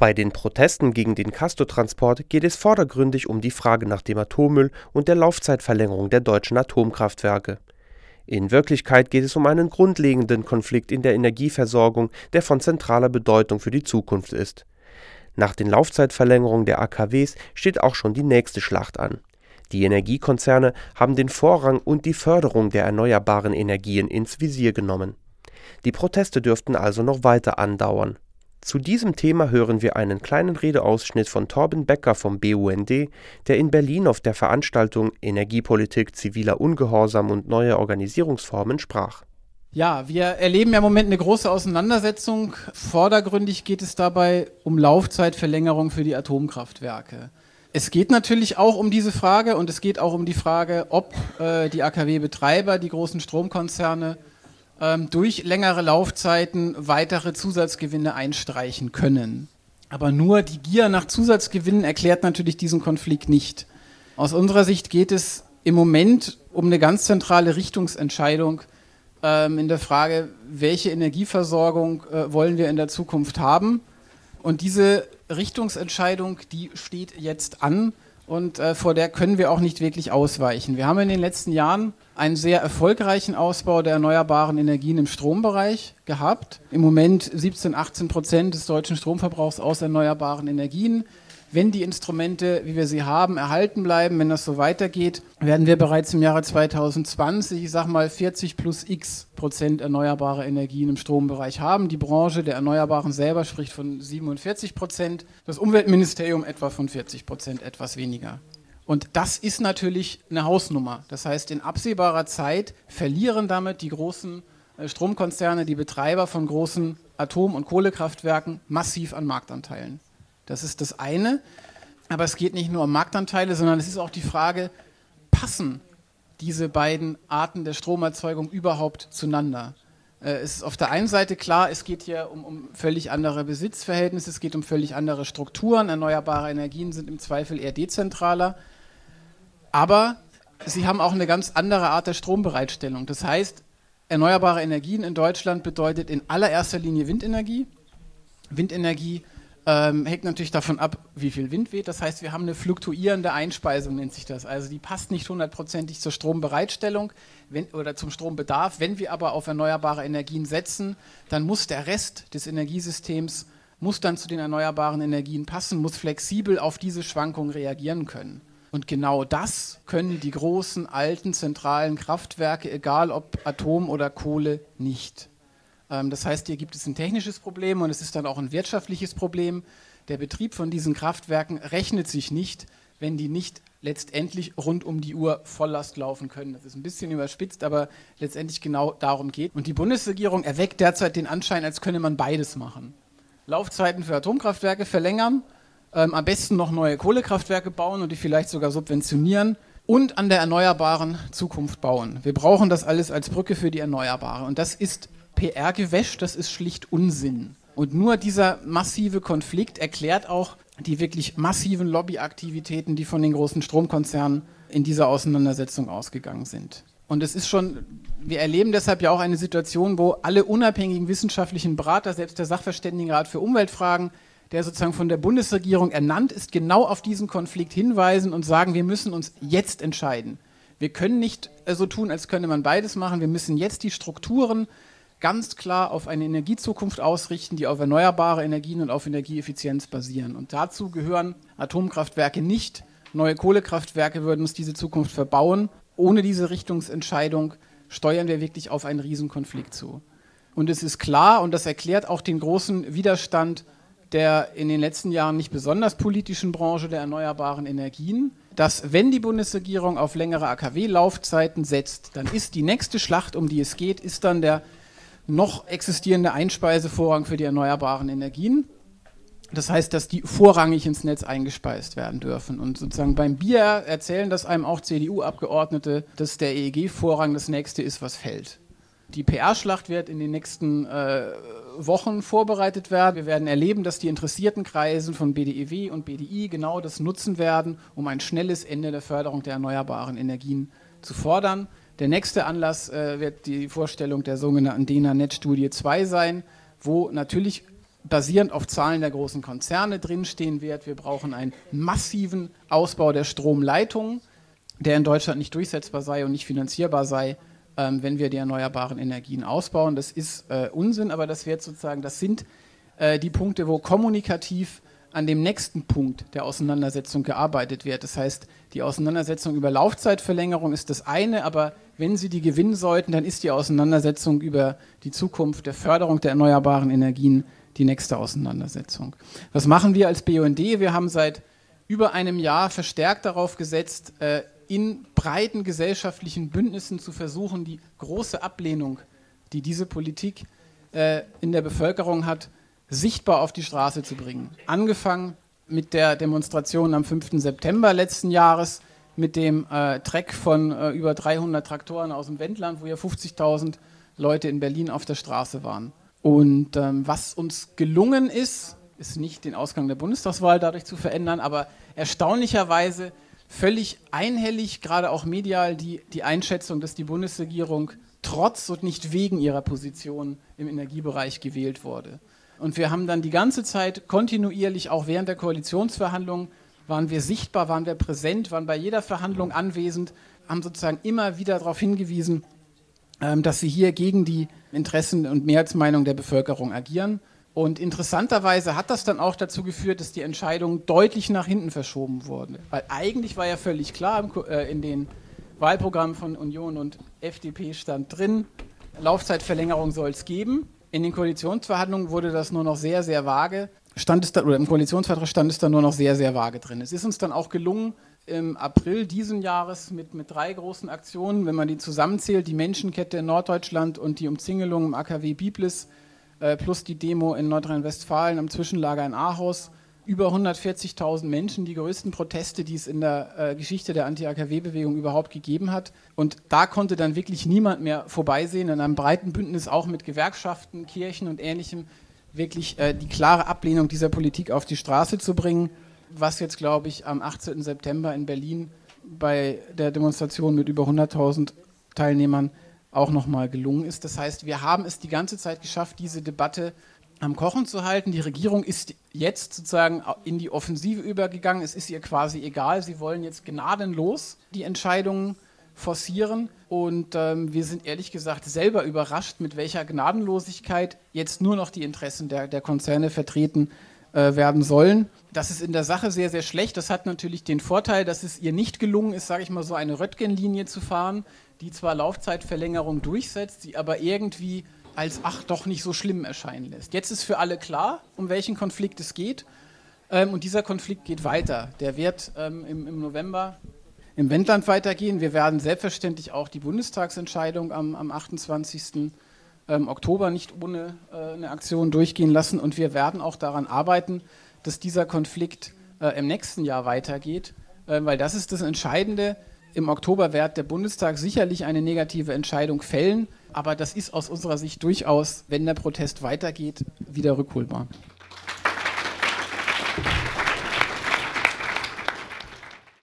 Bei den Protesten gegen den Castortransport geht es vordergründig um die Frage nach dem Atommüll und der Laufzeitverlängerung der deutschen Atomkraftwerke. In Wirklichkeit geht es um einen grundlegenden Konflikt in der Energieversorgung, der von zentraler Bedeutung für die Zukunft ist. Nach den Laufzeitverlängerungen der AKWs steht auch schon die nächste Schlacht an. Die Energiekonzerne haben den Vorrang und die Förderung der erneuerbaren Energien ins Visier genommen. Die Proteste dürften also noch weiter andauern. Zu diesem Thema hören wir einen kleinen Redeausschnitt von Torben Becker vom BUND, der in Berlin auf der Veranstaltung Energiepolitik, ziviler Ungehorsam und neue Organisierungsformen sprach. Ja, wir erleben ja im Moment eine große Auseinandersetzung. Vordergründig geht es dabei um Laufzeitverlängerung für die Atomkraftwerke. Es geht natürlich auch um diese Frage und es geht auch um die Frage, ob äh, die AKW-Betreiber, die großen Stromkonzerne, ähm, durch längere Laufzeiten weitere Zusatzgewinne einstreichen können. Aber nur die Gier nach Zusatzgewinnen erklärt natürlich diesen Konflikt nicht. Aus unserer Sicht geht es im Moment um eine ganz zentrale Richtungsentscheidung ähm, in der Frage, welche Energieversorgung äh, wollen wir in der Zukunft haben. Und diese Richtungsentscheidung, die steht jetzt an und äh, vor der können wir auch nicht wirklich ausweichen. Wir haben in den letzten Jahren einen sehr erfolgreichen Ausbau der erneuerbaren Energien im Strombereich gehabt. Im Moment 17, 18 Prozent des deutschen Stromverbrauchs aus erneuerbaren Energien. Wenn die Instrumente, wie wir sie haben, erhalten bleiben, wenn das so weitergeht, werden wir bereits im Jahre 2020, ich sage mal 40 plus x Prozent erneuerbare Energien im Strombereich haben. Die Branche der Erneuerbaren selber spricht von 47 Prozent, das Umweltministerium etwa von 40 Prozent, etwas weniger. Und das ist natürlich eine Hausnummer. Das heißt, in absehbarer Zeit verlieren damit die großen äh, Stromkonzerne, die Betreiber von großen Atom- und Kohlekraftwerken massiv an Marktanteilen. Das ist das eine. Aber es geht nicht nur um Marktanteile, sondern es ist auch die Frage, passen diese beiden Arten der Stromerzeugung überhaupt zueinander? Äh, es ist auf der einen Seite klar, es geht hier um, um, völlig andere Besitzverhältnisse, es geht um völlig andere Strukturen. Erneuerbare Energien sind im Zweifel eher dezentraler. Aber sie haben auch eine ganz andere Art der Strombereitstellung. Das heißt, erneuerbare Energien in Deutschland bedeutet in allererster Linie Windenergie. Windenergie ähm, hängt natürlich davon ab, wie viel Wind weht. Das heißt, wir haben eine fluktuierende Einspeisung, nennt sich das. Also die passt nicht hundertprozentig zur Strombereitstellung wenn, oder zum Strombedarf. Wenn wir aber auf erneuerbare Energien setzen, dann muss der Rest des Energiesystems muss dann zu den erneuerbaren Energien passen, muss flexibel auf diese Schwankungen reagieren können. Und genau das können die großen alten zentralen Kraftwerke, egal ob Atom oder Kohle, nicht. Ähm, das heißt, hier gibt es ein technisches Problem und es ist dann auch ein wirtschaftliches Problem. Der Betrieb von diesen Kraftwerken rechnet sich nicht, wenn die nicht letztendlich rund um die Uhr Volllast laufen können. Das ist ein bisschen überspitzt, aber letztendlich genau darum geht. Und die Bundesregierung erweckt derzeit den Anschein, als könne man beides machen. Laufzeiten für Atomkraftwerke verlängern ähm, am besten noch neue Kohlekraftwerke bauen und die vielleicht sogar subventionieren und an der erneuerbaren Zukunft bauen. Wir brauchen das alles als Brücke für die Erneuerbare. Und das ist PR-Gewäsch, das ist schlicht Unsinn. Und nur dieser massive Konflikt erklärt auch die wirklich massiven Lobbyaktivitäten, die von den großen Stromkonzernen in dieser Auseinandersetzung ausgegangen sind. Und es ist schon, wir erleben deshalb ja auch eine Situation, wo alle unabhängigen wissenschaftlichen Berater, selbst der Sachverständigenrat für Umweltfragen, der sozusagen von der Bundesregierung ernannt ist, genau auf diesen Konflikt hinweisen und sagen, wir müssen uns jetzt entscheiden. Wir können nicht so tun, als könne man beides machen. Wir müssen jetzt die Strukturen ganz klar auf eine Energiezukunft ausrichten, die auf erneuerbare Energien und auf Energieeffizienz basieren. Und dazu gehören Atomkraftwerke nicht. Neue Kohlekraftwerke würden uns diese Zukunft verbauen. Ohne diese Richtungsentscheidung steuern wir wirklich auf einen Riesenkonflikt zu. Und es ist klar, und das erklärt auch den großen Widerstand der in den letzten Jahren nicht besonders politischen Branche der erneuerbaren Energien, dass wenn die Bundesregierung auf längere AKW-Laufzeiten setzt, dann ist die nächste Schlacht, um die es geht, ist dann der noch existierende Einspeisevorrang für die erneuerbaren Energien. Das heißt, dass die vorrangig ins Netz eingespeist werden dürfen. Und sozusagen beim Bier erzählen das einem auch CDU-Abgeordnete, dass der EEG-Vorrang das nächste ist, was fällt. Die PR-Schlacht wird in den nächsten äh, Wochen vorbereitet werden. Wir werden erleben, dass die interessierten Kreise von BDEW und BDI genau das nutzen werden, um ein schnelles Ende der Förderung der erneuerbaren Energien zu fordern. Der nächste Anlass äh, wird die Vorstellung der sogenannten DENA-Net-Studie 2 sein, wo natürlich basierend auf Zahlen der großen Konzerne drinstehen wird. Wir brauchen einen massiven Ausbau der Stromleitungen, der in Deutschland nicht durchsetzbar sei und nicht finanzierbar sei, ähm, wenn wir die erneuerbaren Energien ausbauen. Das ist äh, Unsinn, aber das wird sozusagen, das sind äh, die Punkte, wo kommunikativ an dem nächsten Punkt der Auseinandersetzung gearbeitet wird. Das heißt, die Auseinandersetzung über Laufzeitverlängerung ist das eine, aber wenn Sie die gewinnen sollten, dann ist die Auseinandersetzung über die Zukunft der Förderung der erneuerbaren Energien die nächste Auseinandersetzung. Was machen wir als BUND? Wir haben seit über einem Jahr verstärkt darauf gesetzt, äh, in breiten gesellschaftlichen Bündnissen zu versuchen, die große Ablehnung, die diese Politik äh, in der Bevölkerung hat, sichtbar auf die Straße zu bringen. Angefangen mit der Demonstration am 5. September letzten Jahres, mit dem äh, Treck von äh, über 300 Traktoren aus dem Wendland, wo ja 50.000 Leute in Berlin auf der Straße waren. Und ähm, was uns gelungen ist, ist nicht den Ausgang der Bundestagswahl dadurch zu verändern, aber erstaunlicherweise völlig einhellig, gerade auch medial, die, die Einschätzung, dass die Bundesregierung trotz und nicht wegen ihrer Position im Energiebereich gewählt wurde. Und wir haben dann die ganze Zeit kontinuierlich, auch während der Koalitionsverhandlungen, waren wir sichtbar, waren wir präsent, waren bei jeder Verhandlung anwesend, haben sozusagen immer wieder darauf hingewiesen, ähm, dass sie hier gegen die Interessen und Mehrheitsmeinung der Bevölkerung agieren. Und interessanterweise hat das dann auch dazu geführt, dass die Entscheidung deutlich nach hinten verschoben wurde. Weil eigentlich war ja völlig klar äh, in den Wahlprogrammen von Union und FDP stand drin, Laufzeitverlängerung soll es geben. In den Koalitionsverhandlungen wurde das nur noch sehr, sehr vage. Stand es da, oder im Koalitionsvertrag stand es dann nur noch sehr, sehr vage drin. Es ist uns dann auch gelungen, im April diesen Jahres mit, mit drei großen Aktionen, wenn man die zusammenzählt, die Menschenkette in Norddeutschland und die Umzingelung im AKW Biblis, äh, plus die Demo in Nordrhein-Westfalen am Zwischenlager in Ahaus, über 140.000 Menschen, die größten Proteste, die es in der äh, Geschichte der Anti-AKW-Bewegung überhaupt gegeben hat. Und da konnte dann wirklich niemand mehr vorbeisehen, in einem breiten Bündnis auch mit Gewerkschaften, Kirchen und Ähnlichem, wirklich äh, die klare Ablehnung dieser Politik auf die Straße zu bringen, was jetzt, glaube ich, am 18. September in Berlin bei der Demonstration mit über 100.000 Teilnehmern auch nochmal gelungen ist. Das heißt, wir haben es die ganze Zeit geschafft, diese Debatte am Kochen zu halten. Die Regierung ist jetzt sozusagen in die Offensive übergegangen. Es ist ihr quasi egal. Sie wollen jetzt gnadenlos die Entscheidungen forcieren. Und ähm, wir sind ehrlich gesagt selber überrascht, mit welcher Gnadenlosigkeit jetzt nur noch die Interessen der, der Konzerne vertreten äh, werden sollen. Das ist in der Sache sehr, sehr schlecht. Das hat natürlich den Vorteil, dass es ihr nicht gelungen ist, sage ich mal, so eine Röttgen-Linie zu fahren, die zwar Laufzeitverlängerung durchsetzt, sie aber irgendwie als ach doch nicht so schlimm erscheinen lässt. Jetzt ist für alle klar, um welchen Konflikt es geht. Ähm, und dieser Konflikt geht weiter. Der wird ähm, im, im, November im Wendland weitergehen. Wir werden selbstverständlich auch die Bundestagsentscheidung am, am 28. Ähm, Oktober nicht ohne äh, eine Aktion durchgehen lassen. Und wir werden auch daran arbeiten, dass dieser Konflikt äh, im nächsten Jahr weitergeht, äh, weil das ist das Entscheidende. Im Oktober wird der Bundestag sicherlich eine negative Entscheidung fällen. Aber das ist aus unserer Sicht durchaus, wenn der Protest weitergeht, wieder rückholbar.